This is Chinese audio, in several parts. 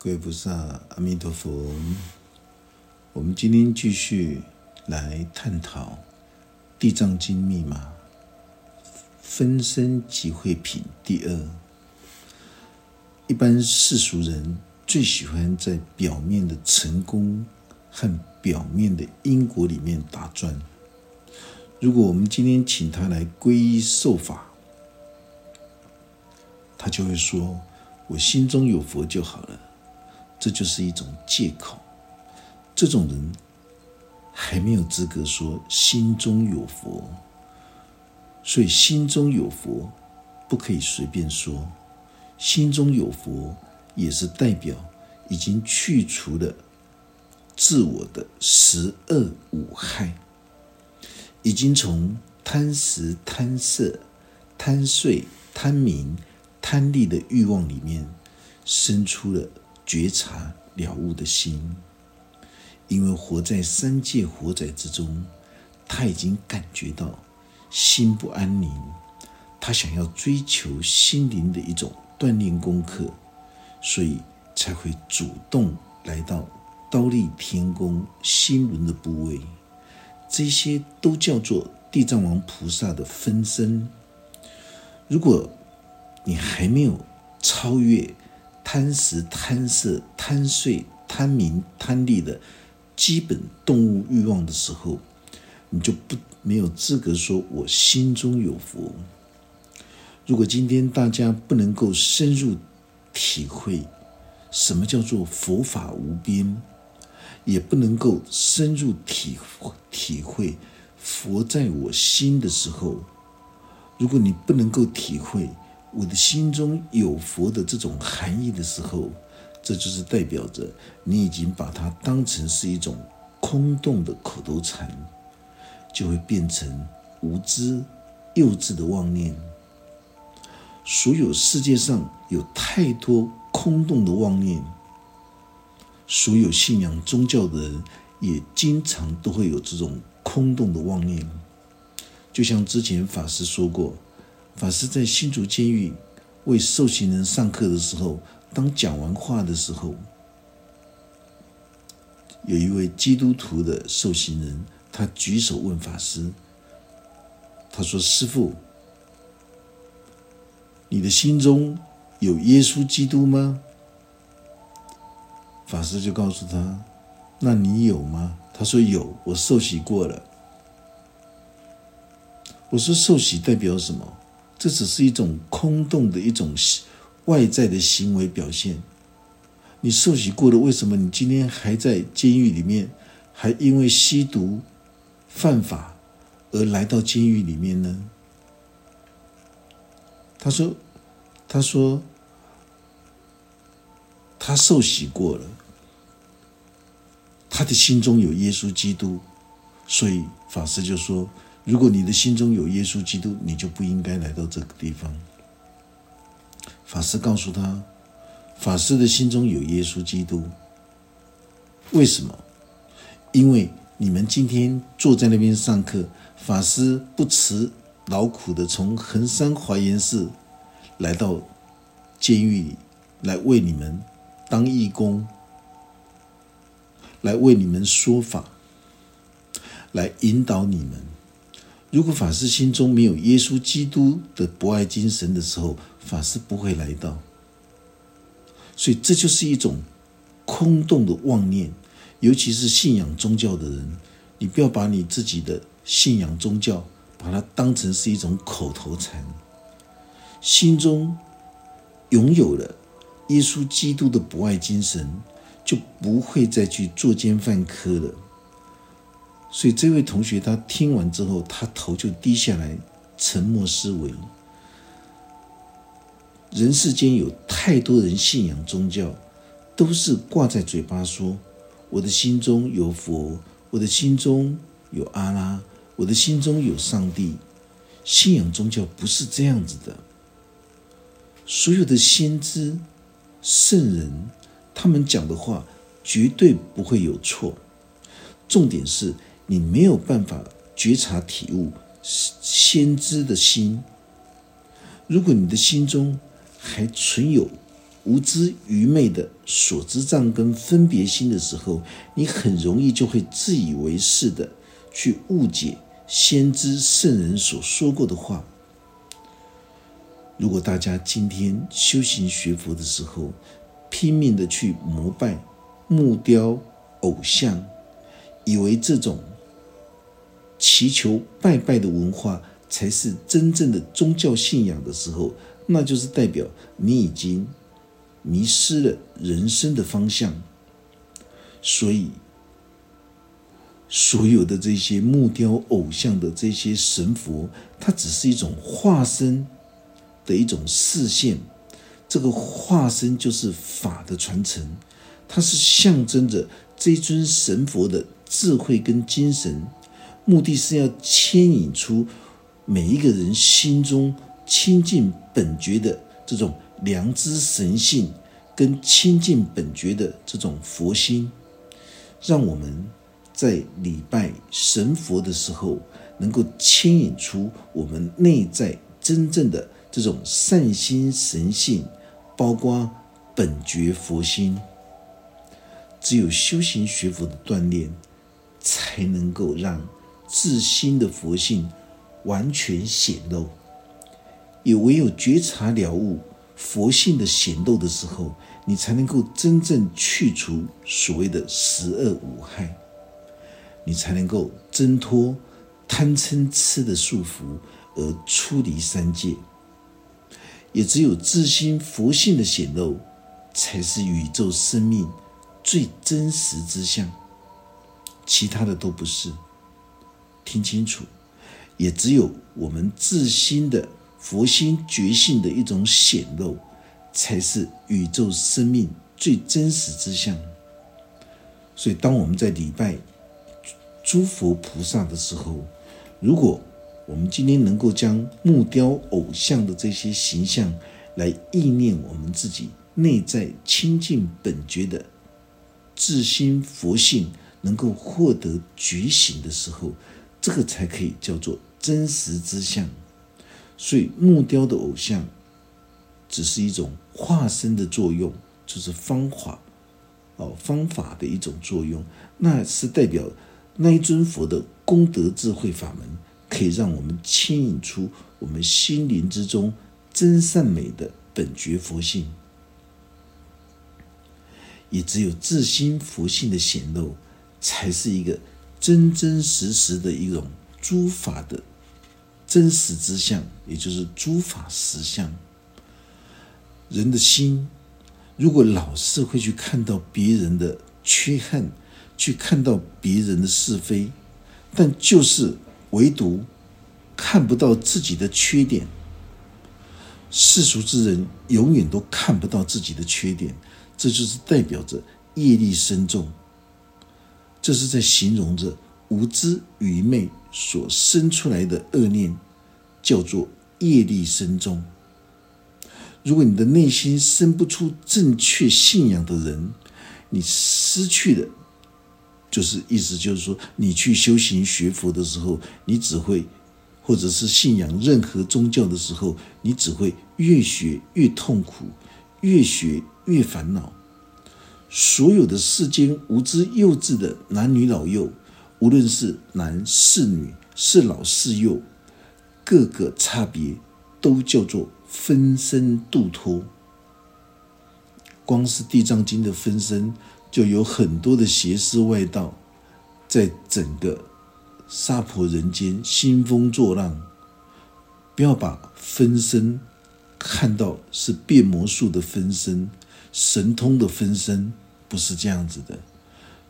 各位菩萨，阿弥陀佛。我们今天继续来探讨《地藏经》密码分身集会品第二。一般世俗人最喜欢在表面的成功和表面的因果里面打转。如果我们今天请他来皈依受法，他就会说：“我心中有佛就好了。”这就是一种借口。这种人还没有资格说心中有佛，所以心中有佛不可以随便说。心中有佛也是代表已经去除了自我的十恶五害，已经从贪食、贪色、贪睡、贪名、贪利的欲望里面生出了。觉察了悟的心，因为活在三界火宅之中，他已经感觉到心不安宁，他想要追求心灵的一种锻炼功课，所以才会主动来到刀立天宫心轮的部位。这些都叫做地藏王菩萨的分身。如果你还没有超越，贪食、贪色、贪睡、贪名、贪利的基本动物欲望的时候，你就不没有资格说我心中有佛。如果今天大家不能够深入体会什么叫做佛法无边，也不能够深入体体会佛在我心的时候，如果你不能够体会。我的心中有佛的这种含义的时候，这就是代表着你已经把它当成是一种空洞的口头禅，就会变成无知、幼稚的妄念。所有世界上有太多空洞的妄念，所有信仰宗教的人也经常都会有这种空洞的妄念。就像之前法师说过。法师在新竹监狱为受刑人上课的时候，当讲完话的时候，有一位基督徒的受刑人，他举手问法师：“他说，师傅，你的心中有耶稣基督吗？”法师就告诉他：“那你有吗？”他说：“有，我受洗过了。”我说：“受洗代表什么？”这只是一种空洞的一种外在的行为表现。你受洗过了，为什么你今天还在监狱里面，还因为吸毒犯法而来到监狱里面呢？他说：“他说他受洗过了，他的心中有耶稣基督，所以法师就说。”如果你的心中有耶稣基督，你就不应该来到这个地方。法师告诉他，法师的心中有耶稣基督。为什么？因为你们今天坐在那边上课，法师不辞劳苦的从衡山华严寺来到监狱里，来为你们当义工，来为你们说法，来引导你们。如果法师心中没有耶稣基督的博爱精神的时候，法师不会来到。所以这就是一种空洞的妄念，尤其是信仰宗教的人，你不要把你自己的信仰宗教把它当成是一种口头禅。心中拥有了耶稣基督的博爱精神，就不会再去作奸犯科了。所以这位同学他听完之后，他头就低下来，沉默思维。人世间有太多人信仰宗教，都是挂在嘴巴说：“我的心中有佛，我的心中有阿拉，我的心中有上帝。”信仰宗教不是这样子的。所有的先知、圣人，他们讲的话绝对不会有错。重点是。你没有办法觉察体悟先知的心。如果你的心中还存有无知愚昧的所知障跟分别心的时候，你很容易就会自以为是的去误解先知圣人所说过的话。如果大家今天修行学佛的时候，拼命的去膜拜木雕偶像，以为这种祈求拜拜的文化才是真正的宗教信仰的时候，那就是代表你已经迷失了人生的方向。所以，所有的这些木雕偶像的这些神佛，它只是一种化身。的一种视线，这个化身就是法的传承，它是象征着这尊神佛的智慧跟精神，目的是要牵引出每一个人心中亲近本觉的这种良知神性，跟亲近本觉的这种佛心，让我们在礼拜神佛的时候，能够牵引出我们内在真正的。这种善心神性，包括本觉佛心，只有修行学佛的锻炼，才能够让自心的佛性完全显露。也唯有觉察了悟佛性的显露的时候，你才能够真正去除所谓的十恶无害，你才能够挣脱贪嗔痴的束缚，而出离三界。也只有自心佛性的显露，才是宇宙生命最真实之相，其他的都不是。听清楚，也只有我们自心的佛心觉性的一种显露，才是宇宙生命最真实之相。所以，当我们在礼拜诸佛菩萨的时候，如果我们今天能够将木雕偶像的这些形象来意念我们自己内在清净本觉的自心佛性，能够获得觉醒的时候，这个才可以叫做真实之相。所以木雕的偶像只是一种化身的作用，就是方法哦方法的一种作用，那是代表那一尊佛的功德智慧法门。可以让我们牵引出我们心灵之中真善美的本觉佛性，也只有自心佛性的显露，才是一个真真实实的一种诸法的真实之相，也就是诸法实相。人的心如果老是会去看到别人的缺憾，去看到别人的是非，但就是。唯独看不到自己的缺点，世俗之人永远都看不到自己的缺点，这就是代表着业力深重。这是在形容着无知愚昧所生出来的恶念，叫做业力深重。如果你的内心生不出正确信仰的人，你失去的。就是意思就是说，你去修行学佛的时候，你只会，或者是信仰任何宗教的时候，你只会越学越痛苦，越学越烦恼。所有的世间无知幼稚的男女老幼，无论是男是女，是老是幼，各个差别都叫做分身度脱。光是地藏经的分身。就有很多的邪思外道，在整个娑婆人间兴风作浪。不要把分身看到是变魔术的分身、神通的分身，不是这样子的。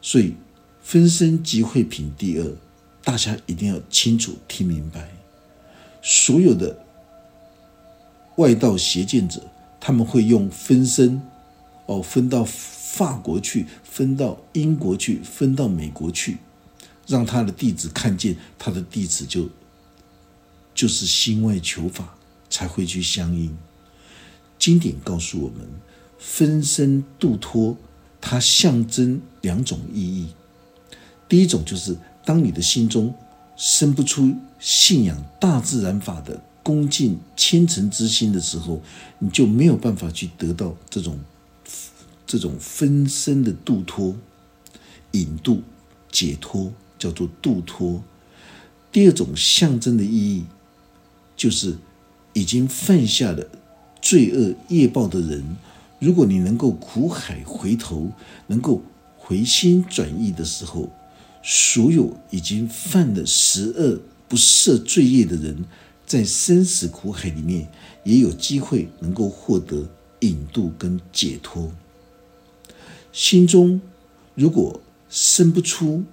所以，分身即会品第二，大家一定要清楚听明白。所有的外道邪见者，他们会用分身哦分到。法国去分到英国去，分到美国去，让他的弟子看见，他的弟子就就是心外求法，才会去相应。经典告诉我们，分身度脱，它象征两种意义。第一种就是，当你的心中生不出信仰大自然法的恭敬、虔诚之心的时候，你就没有办法去得到这种这种分身的度脱、引渡、解脱，叫做度脱。第二种象征的意义，就是已经犯下了罪恶业报的人，如果你能够苦海回头，能够回心转意的时候，所有已经犯了十恶不赦罪业的人，在生死苦海里面，也有机会能够获得引渡跟解脱。心中如果生不出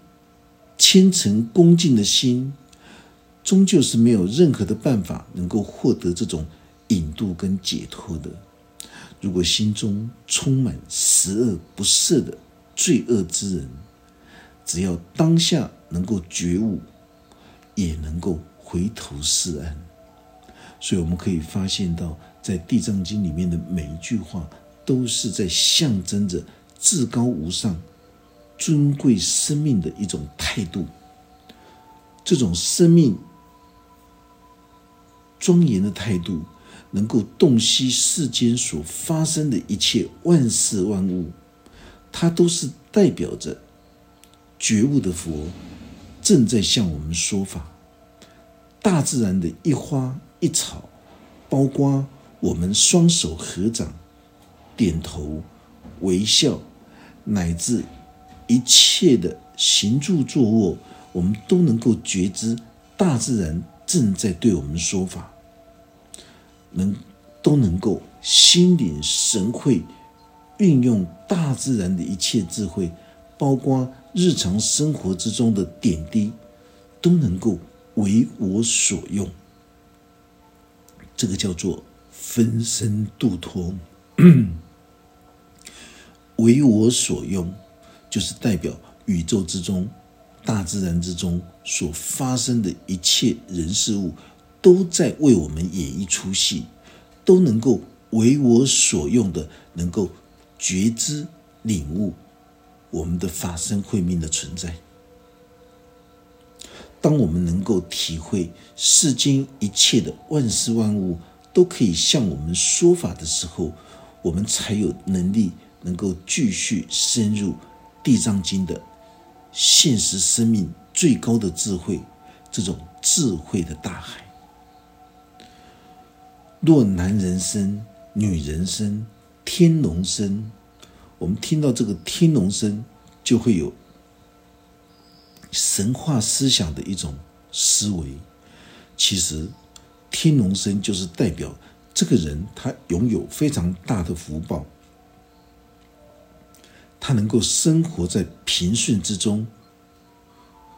虔诚恭敬的心，终究是没有任何的办法能够获得这种引渡跟解脱的。如果心中充满十恶不赦的罪恶之人，只要当下能够觉悟，也能够回头是岸。所以我们可以发现到，在《地藏经》里面的每一句话，都是在象征着至高无上、尊贵生命的一种态度。这种生命。庄严的态度，能够洞悉世间所发生的一切万事万物，它都是代表着觉悟的佛正在向我们说法。大自然的一花一草，包括我们双手合掌、点头、微笑，乃至一切的行住坐卧，我们都能够觉知大自然正在对我们说法。能都能够心领神会，运用大自然的一切智慧，包括日常生活之中的点滴，都能够为我所用。这个叫做分身度脱，为我所用，就是代表宇宙之中、大自然之中所发生的一切人事物。都在为我们演一出戏，都能够为我所用的，能够觉知领悟我们的法身慧命的存在。当我们能够体会世间一切的万事万物都可以向我们说法的时候，我们才有能力能够继续深入《地藏经》的现实生命最高的智慧，这种智慧的大海。若男人生、女人生、天龙生，我们听到这个天龙生，就会有神话思想的一种思维。其实，天龙生就是代表这个人他拥有非常大的福报，他能够生活在平顺之中，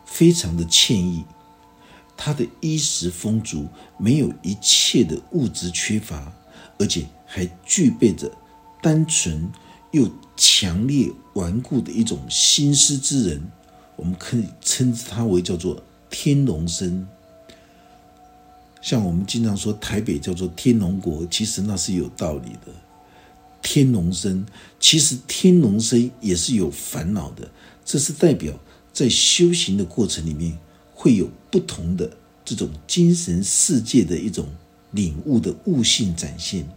非常的惬意。他的衣食丰足，没有一切的物质缺乏，而且还具备着单纯又强烈顽固的一种心思之人，我们可以称之他为叫做天龙身。像我们经常说台北叫做天龙国，其实那是有道理的。天龙身，其实天龙身也是有烦恼的，这是代表在修行的过程里面。会有不同的这种精神世界的一种领悟的悟性展现，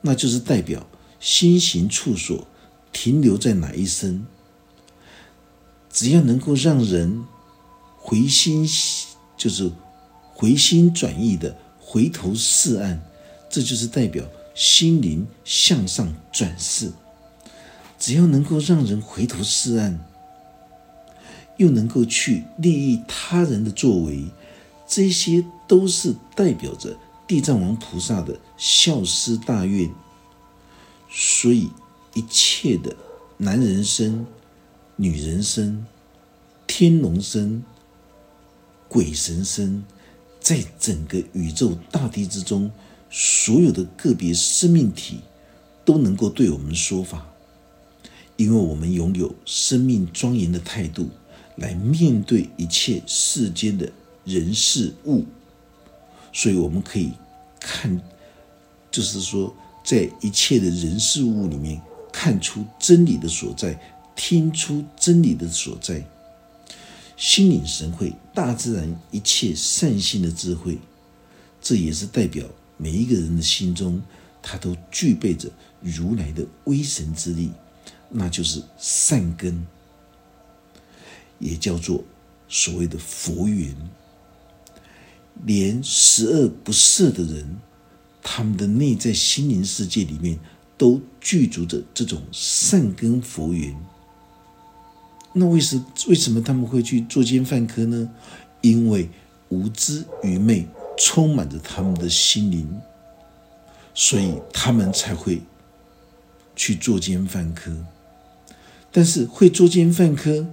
那就是代表心行处所停留在哪一生，只要能够让人回心，就是回心转意的回头是岸，这就是代表心灵向上转世。只要能够让人回头是岸。又能够去利益他人的作为，这些都是代表着地藏王菩萨的孝思大愿。所以，一切的男人身、女人身、天龙身、鬼神身，在整个宇宙大地之中，所有的个别生命体都能够对我们说法，因为我们拥有生命庄严的态度。来面对一切世间的人事物，所以我们可以看，就是说，在一切的人事物里面，看出真理的所在，听出真理的所在，心领神会大自然一切善性的智慧，这也是代表每一个人的心中，他都具备着如来的威神之力，那就是善根，也叫做所谓的佛缘。连十恶不赦的人，他们的内在心灵世界里面都具足着这种善根佛缘。那为什为什么他们会去作奸犯科呢？因为无知愚昧充满着他们的心灵，所以他们才会去作奸犯科。但是会作奸犯科。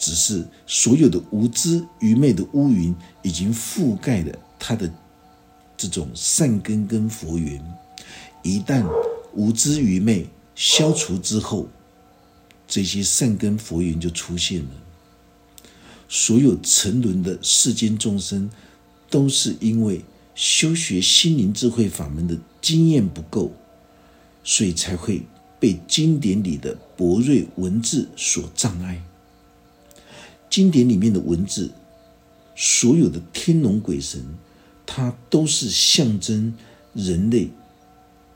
只是所有的无知愚昧的乌云已经覆盖了他的这种善根跟佛缘，一旦无知愚昧消除之后，这些善根佛缘就出现了。所有沉沦的世间众生，都是因为修学心灵智慧法门的经验不够，所以才会被经典里的博瑞文字所障碍。经典里面的文字，所有的天龙鬼神，它都是象征人类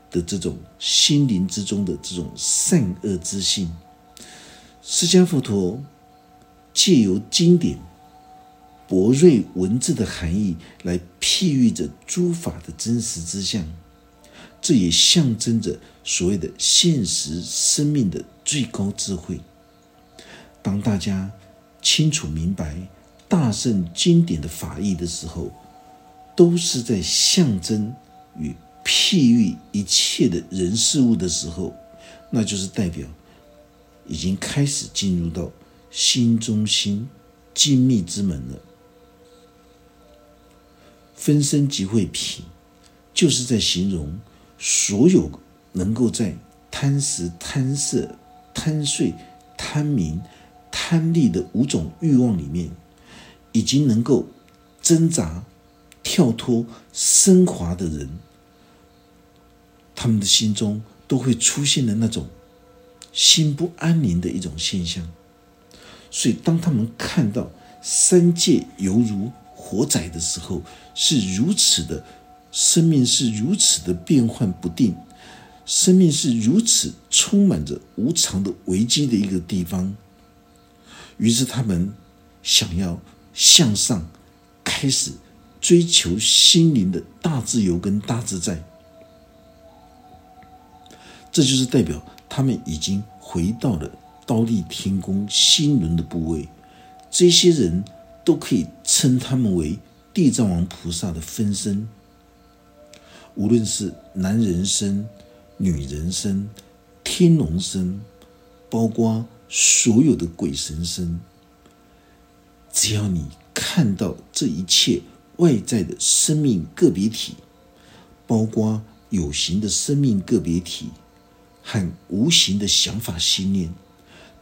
的这种心灵之中的这种善恶之性。释迦佛陀借由经典博瑞文字的含义，来譬喻着诸法的真实之相，这也象征着所谓的现实生命的最高智慧。当大家。清楚明白大圣经典的法义的时候，都是在象征与譬喻一切的人事物的时候，那就是代表已经开始进入到心中心精密之门了。分身即会品，就是在形容所有能够在贪食、贪色、贪睡、贪名。贪利的五种欲望里面，已经能够挣扎、跳脱、升华的人，他们的心中都会出现的那种心不安宁的一种现象。所以，当他们看到三界犹如火仔的时候，是如此的，生命是如此的变幻不定，生命是如此充满着无常的危机的一个地方。于是他们想要向上，开始追求心灵的大自由跟大自在。这就是代表他们已经回到了刀立天宫心轮的部位。这些人都可以称他们为地藏王菩萨的分身。无论是男人身、女人身、天龙身，包括。所有的鬼神身，只要你看到这一切外在的生命个别体，包括有形的生命个别体和无形的想法心念，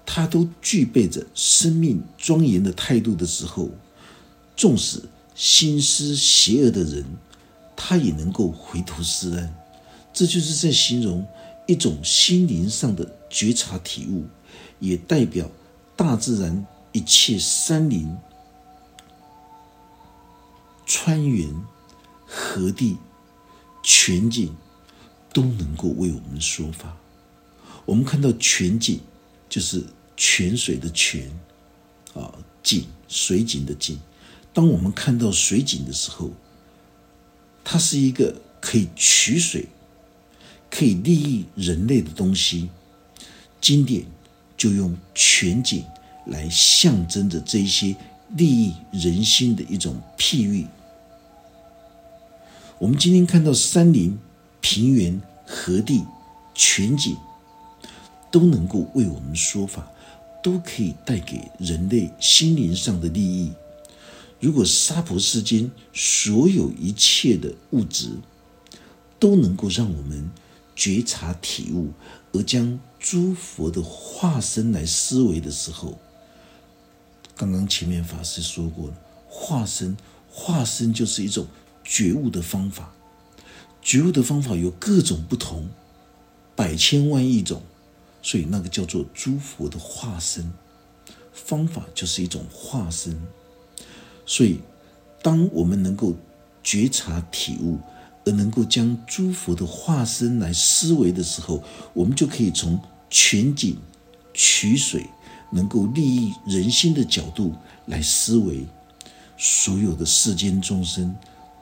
它都具备着生命庄严的态度的时候，纵使心思邪恶的人，他也能够回头是岸。这就是在形容一种心灵上的觉察体悟。也代表大自然一切山林、川源、河地、全景都能够为我们说法。我们看到全景，就是泉水的泉，啊，景水景的景。当我们看到水景的时候，它是一个可以取水、可以利益人类的东西。经典。就用全景来象征着这些利益人心的一种譬喻。我们今天看到山林、平原、河地、全景，都能够为我们说法，都可以带给人类心灵上的利益。如果娑婆世间所有一切的物质，都能够让我们觉察体悟，而将。诸佛的化身来思维的时候，刚刚前面法师说过了，化身，化身就是一种觉悟的方法。觉悟的方法有各种不同，百千万亿种，所以那个叫做诸佛的化身。方法就是一种化身。所以，当我们能够觉察体悟，而能够将诸佛的化身来思维的时候，我们就可以从全景取水，能够利益人心的角度来思维，所有的世间众生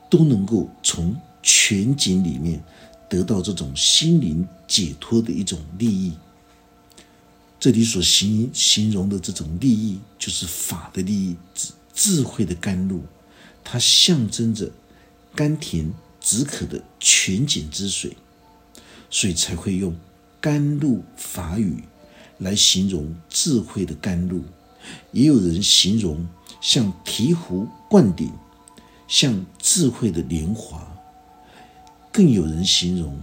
都能够从全景里面得到这种心灵解脱的一种利益。这里所形形容的这种利益，就是法的利益，智智慧的甘露，它象征着甘甜止渴的泉井之水，所以才会用甘露法语来形容智慧的甘露。也有人形容像醍醐灌顶，像智慧的莲华，更有人形容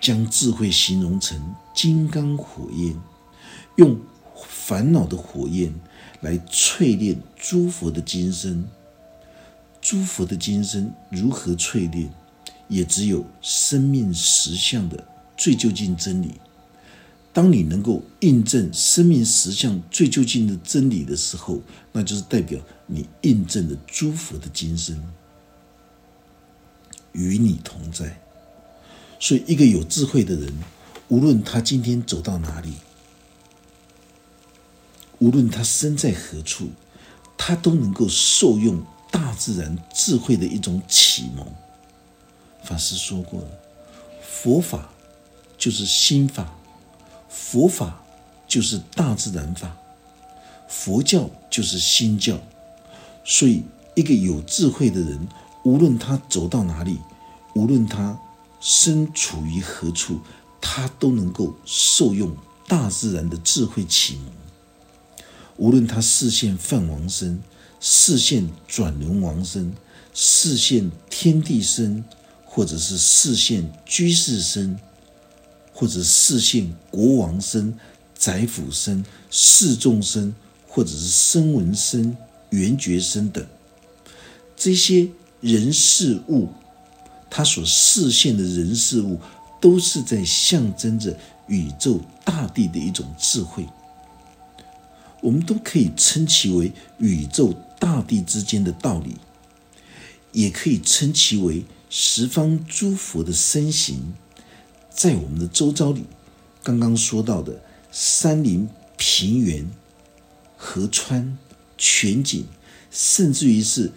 将智慧形容成金刚火焰。用烦恼的火焰来淬炼诸佛的金身，诸佛的金身如何淬炼？也只有生命实相的最究竟真理。当你能够印证生命实相最究竟的真理的时候，那就是代表你印证了诸佛的金身与你同在。所以，一个有智慧的人，无论他今天走到哪里，无论他身在何处，他都能够受用大自然智慧的一种启蒙。法师说过了，佛法就是心法，佛法就是大自然法，佛教就是心教。所以，一个有智慧的人，无论他走到哪里，无论他身处于何处，他都能够受用大自然的智慧启蒙。无论他视线梵王身、视线转轮王身、视线天地身，或者是视线居士身，或者视现国王身、宰辅身、示众身，或者是声闻身、缘觉身等，这些人事物，他所视现的人事物，都是在象征着宇宙大地的一种智慧。我们都可以称其为宇宙大地之间的道理，也可以称其为十方诸佛的身形，在我们的周遭里，刚刚说到的山林、平原、河川、全景，甚至于是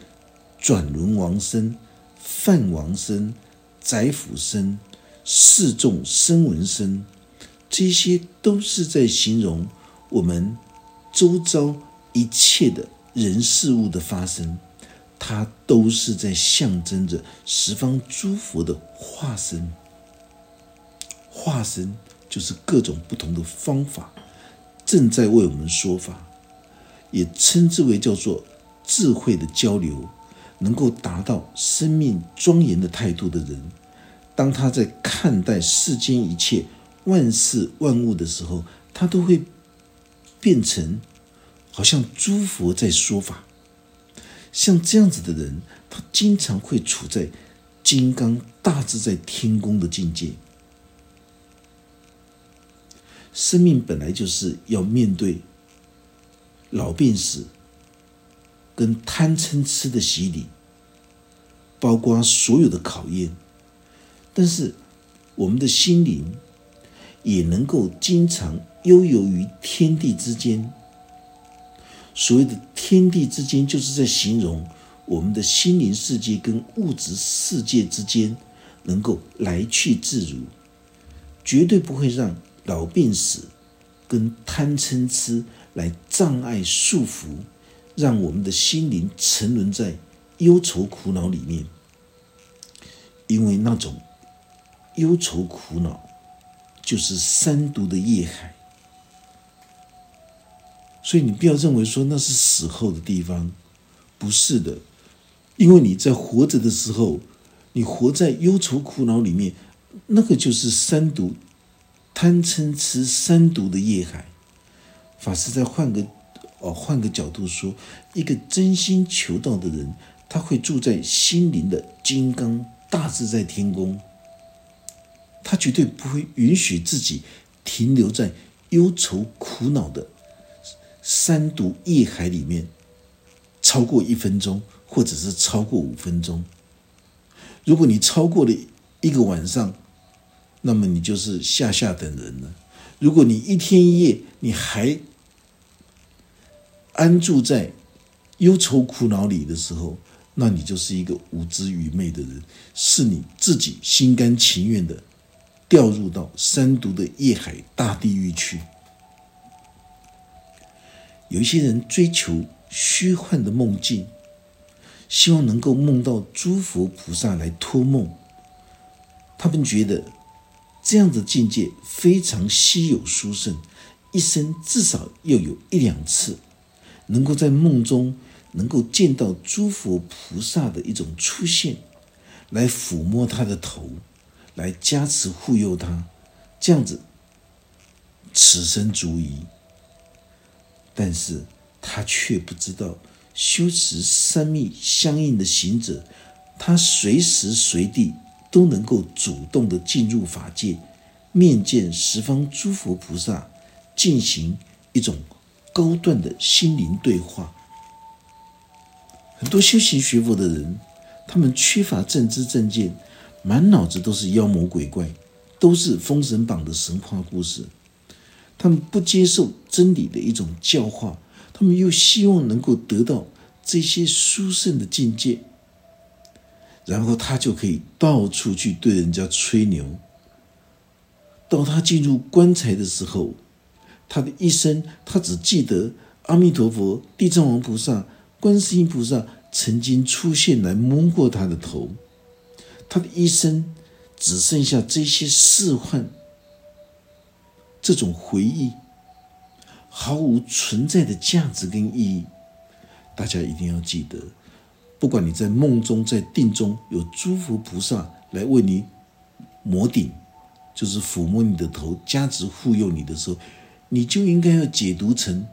转轮王身、梵王身、宰府身、示众声闻身，这些都是在形容我们。周遭一切的人事物的发生，它都是在象征着十方诸佛的化身。化身就是各种不同的方法，正在为我们说法，也称之为叫做智慧的交流。能够达到生命庄严的态度的人，当他在看待世间一切万事万物的时候，他都会。变成好像诸佛在说法，像这样子的人，他经常会处在金刚大自在天宫的境界。生命本来就是要面对老病死跟贪嗔痴的洗礼，包括所有的考验，但是我们的心灵也能够经常。悠游于天地之间，所谓的天地之间，就是在形容我们的心灵世界跟物质世界之间能够来去自如，绝对不会让老病死跟贪嗔痴来障碍束缚，让我们的心灵沉沦在忧愁苦恼里面，因为那种忧愁苦恼就是三毒的业海。所以你不要认为说那是死后的地方，不是的，因为你在活着的时候，你活在忧愁苦恼里面，那个就是三毒、贪嗔痴三毒的业海。法师再换个哦，换个角度说，一个真心求道的人，他会住在心灵的金刚大自在天宫，他绝对不会允许自己停留在忧愁苦恼的。三毒业海里面，超过一分钟，或者是超过五分钟，如果你超过了一个晚上，那么你就是下下等人了。如果你一天一夜你还安住在忧愁苦恼里的时候，那你就是一个无知愚昧的人，是你自己心甘情愿的掉入到三毒的夜海大地狱去。有一些人追求虚幻的梦境，希望能够梦到诸佛菩萨来托梦，他们觉得。这样的境界非常稀有殊胜，一生至少要有一两次，能够在梦中能够见到诸佛菩萨的一种出现，来抚摸他的头，来加持护佑他，这样子，此生足矣。但是他却不知道，修持三密相应的行者，他随时随地。都能够主动的进入法界，面见十方诸佛菩萨，进行一种高段的心灵对话。很多修行学佛的人，他们缺乏正知正见，满脑子都是妖魔鬼怪，都是《封神榜》的神话故事。他们不接受真理的一种教化，他们又希望能够得到这些殊胜的境界。然后他就可以到处去对人家吹牛。到他进入棺材的时候，他的一生他只记得阿弥陀佛、地藏王菩萨、观世音菩萨曾经出现来摸过他的头。他的一生只剩下这些事幻，这种回忆毫无存在的价值跟意义。大家一定要记得。不管你在梦中、在定中有诸佛菩萨来为你摩顶，就是抚摸你的头、加持护佑你的时候，你就应该要解读成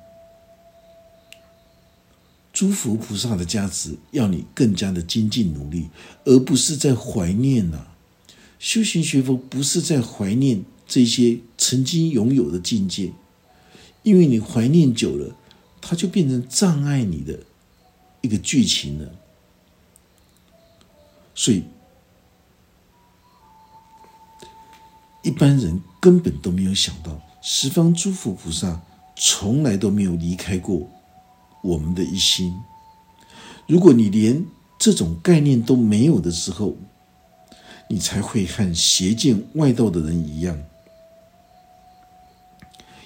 诸佛菩萨的加持，要你更加的精进努力，而不是在怀念呐。修行学佛不是在怀念这些曾经拥有的境界，因为你怀念久了，它就变成障碍你的一个剧情了。所以，一般人根本都没有想到，十方诸佛菩萨从来都没有离开过我们的一心。如果你连这种概念都没有的时候，你才会和邪见外道的人一样，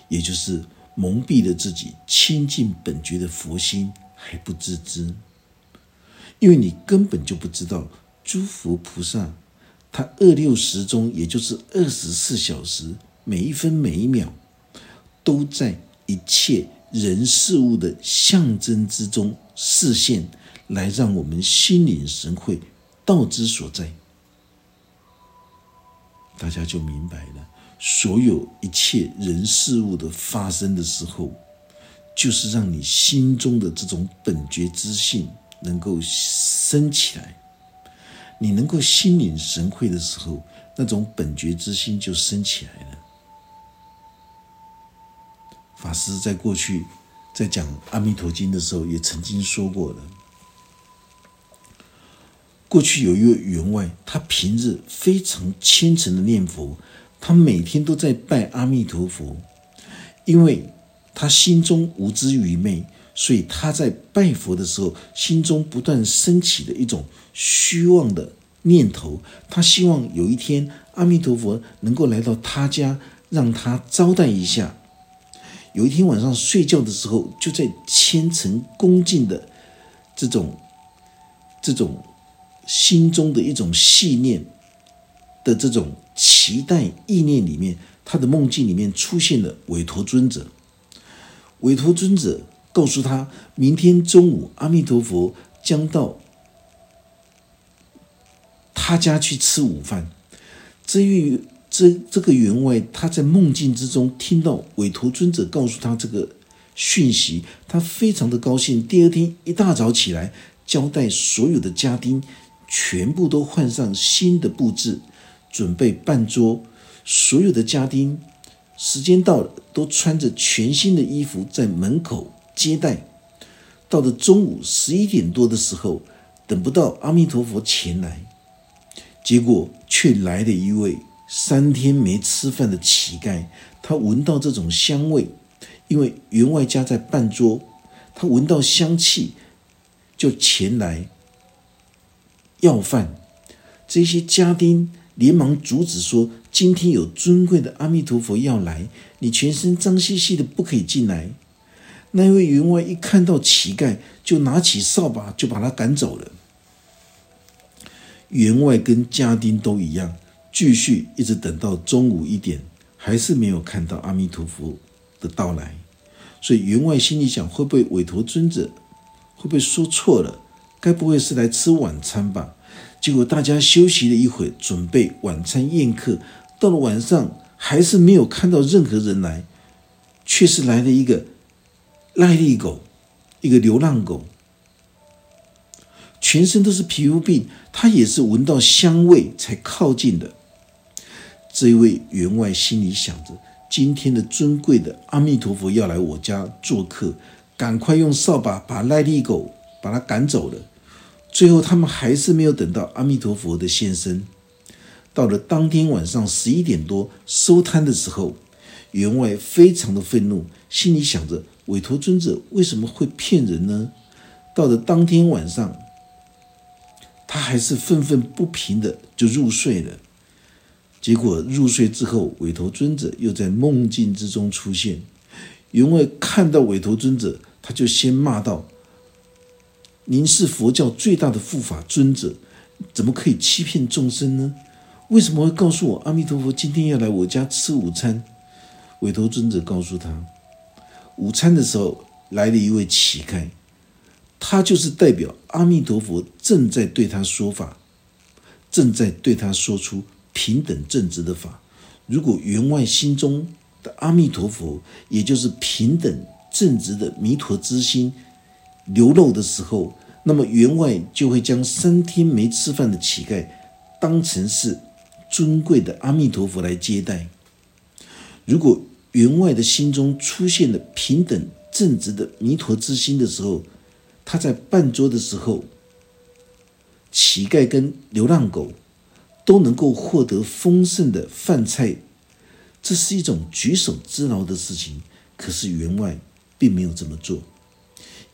也就是蒙蔽了自己清净本觉的佛心还不自知，因为你根本就不知道。诸佛菩萨，他二六时中，也就是二十四小时，每一分每一秒，都在一切人事物的象征之中视现，来让我们心领神会，道之所在。大家就明白了，所有一切人事物的发生的时候，就是让你心中的这种本觉之性能够升起来。你能够心领神会的时候，那种本觉之心就升起来了。法师在过去在讲《阿弥陀经》的时候，也曾经说过了。过去有一位员外，他平日非常虔诚的念佛，他每天都在拜阿弥陀佛，因为他心中无知愚昧。所以他在拜佛的时候，心中不断升起的一种虚妄的念头。他希望有一天阿弥陀佛能够来到他家，让他招待一下。有一天晚上睡觉的时候，就在虔诚恭敬的这种、这种心中的一种信念的这种期待意念里面，他的梦境里面出现了韦陀尊者。韦陀尊者。告诉他，明天中午阿弥陀佛将到他家去吃午饭。这位这这个员外，他在梦境之中听到韦陀尊者告诉他这个讯息，他非常的高兴。第二天一大早起来，交代所有的家丁全部都换上新的布置，准备办桌。所有的家丁时间到了，都穿着全新的衣服在门口。接待到了中午十一点多的时候，等不到阿弥陀佛前来，结果却来了一位三天没吃饭的乞丐。他闻到这种香味，因为员外家在半桌，他闻到香气，就前来要饭。这些家丁连忙阻止说：“今天有尊贵的阿弥陀佛要来，你全身脏兮兮的，不可以进来。”那位员外一看到乞丐，就拿起扫把就把他赶走了。员外跟家丁都一样，继续一直等到中午一点，还是没有看到阿弥陀佛的到来。所以员外心里想：会不会委托尊者？会不会说错了？该不会是来吃晚餐吧？结果大家休息了一会，准备晚餐宴客。到了晚上，还是没有看到任何人来，却是来了一个。赖痢狗，一个流浪狗，全身都是皮肤病，它也是闻到香味才靠近的。这一位员外心里想着：今天的尊贵的阿弥陀佛要来我家做客，赶快用扫把把赖痢狗把它赶走了。最后，他们还是没有等到阿弥陀佛的现身。到了当天晚上十一点多收摊的时候，员外非常的愤怒，心里想着。委托尊者为什么会骗人呢？到了当天晚上，他还是愤愤不平的就入睡了。结果入睡之后，委托尊者又在梦境之中出现。员外看到委托尊者，他就先骂道：“您是佛教最大的护法尊者，怎么可以欺骗众生呢？为什么会告诉我阿弥陀佛今天要来我家吃午餐？”委托尊者告诉他。午餐的时候来了一位乞丐，他就是代表阿弥陀佛正在对他说法，正在对他说出平等正直的法。如果员外心中的阿弥陀佛，也就是平等正直的弥陀之心流露的时候，那么员外就会将三天没吃饭的乞丐当成是尊贵的阿弥陀佛来接待。如果员外的心中出现了平等正直的弥陀之心的时候，他在办桌的时候，乞丐跟流浪狗都能够获得丰盛的饭菜，这是一种举手之劳的事情。可是员外并没有这么做，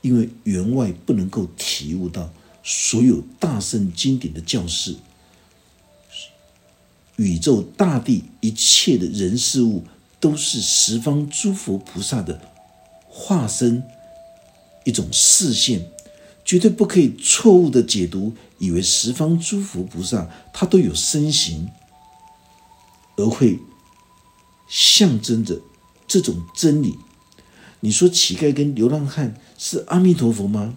因为员外不能够体悟到所有大圣经典的教示，宇宙大地一切的人事物。都是十方诸佛菩萨的化身，一种视线，绝对不可以错误的解读，以为十方诸佛菩萨他都有身形，而会象征着这种真理。你说乞丐跟流浪汉是阿弥陀佛吗？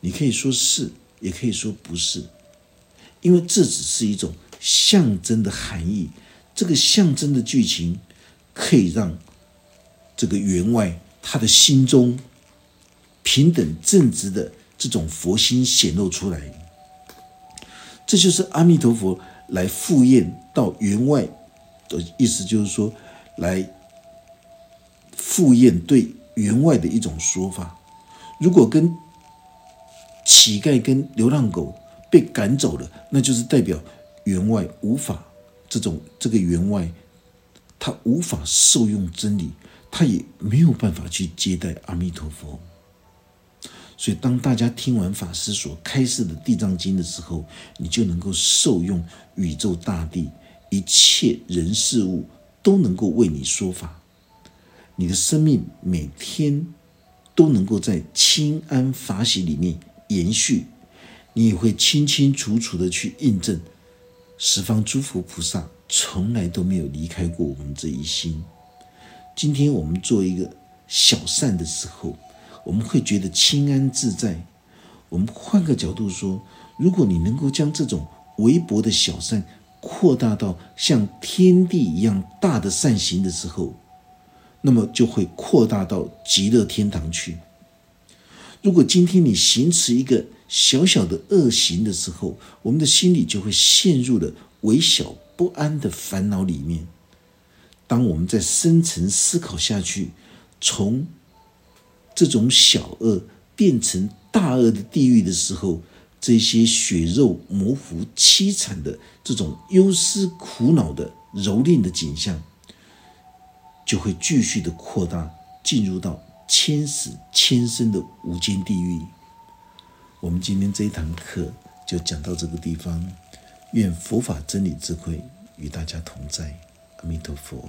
你可以说是，也可以说不是，因为这只是一种象征的含义，这个象征的剧情。可以让这个员外他的心中平等正直的这种佛心显露出来，这就是阿弥陀佛来赴宴到员外的意思，就是说来赴宴对员外的一种说法。如果跟乞丐跟流浪狗被赶走了，那就是代表员外无法这种这个员外。他无法受用真理，他也没有办法去接待阿弥陀佛。所以，当大家听完法师所开示的《地藏经》的时候，你就能够受用宇宙大地一切人事物都能够为你说法，你的生命每天都能够在清安法喜里面延续，你也会清清楚楚的去印证十方诸佛菩萨。从来都没有离开过我们这一心。今天我们做一个小善的时候，我们会觉得清安自在。我们换个角度说，如果你能够将这种微薄的小善扩大到像天地一样大的善行的时候，那么就会扩大到极乐天堂去。如果今天你行持一个小小的恶行的时候，我们的心里就会陷入了微小。不安的烦恼里面，当我们在深层思考下去，从这种小恶变成大恶的地狱的时候，这些血肉模糊、凄惨的这种忧思苦恼的蹂躏的景象，就会继续的扩大，进入到千死千生的无间地狱。我们今天这一堂课就讲到这个地方，愿佛法真理智慧与大家同在，阿弥陀佛。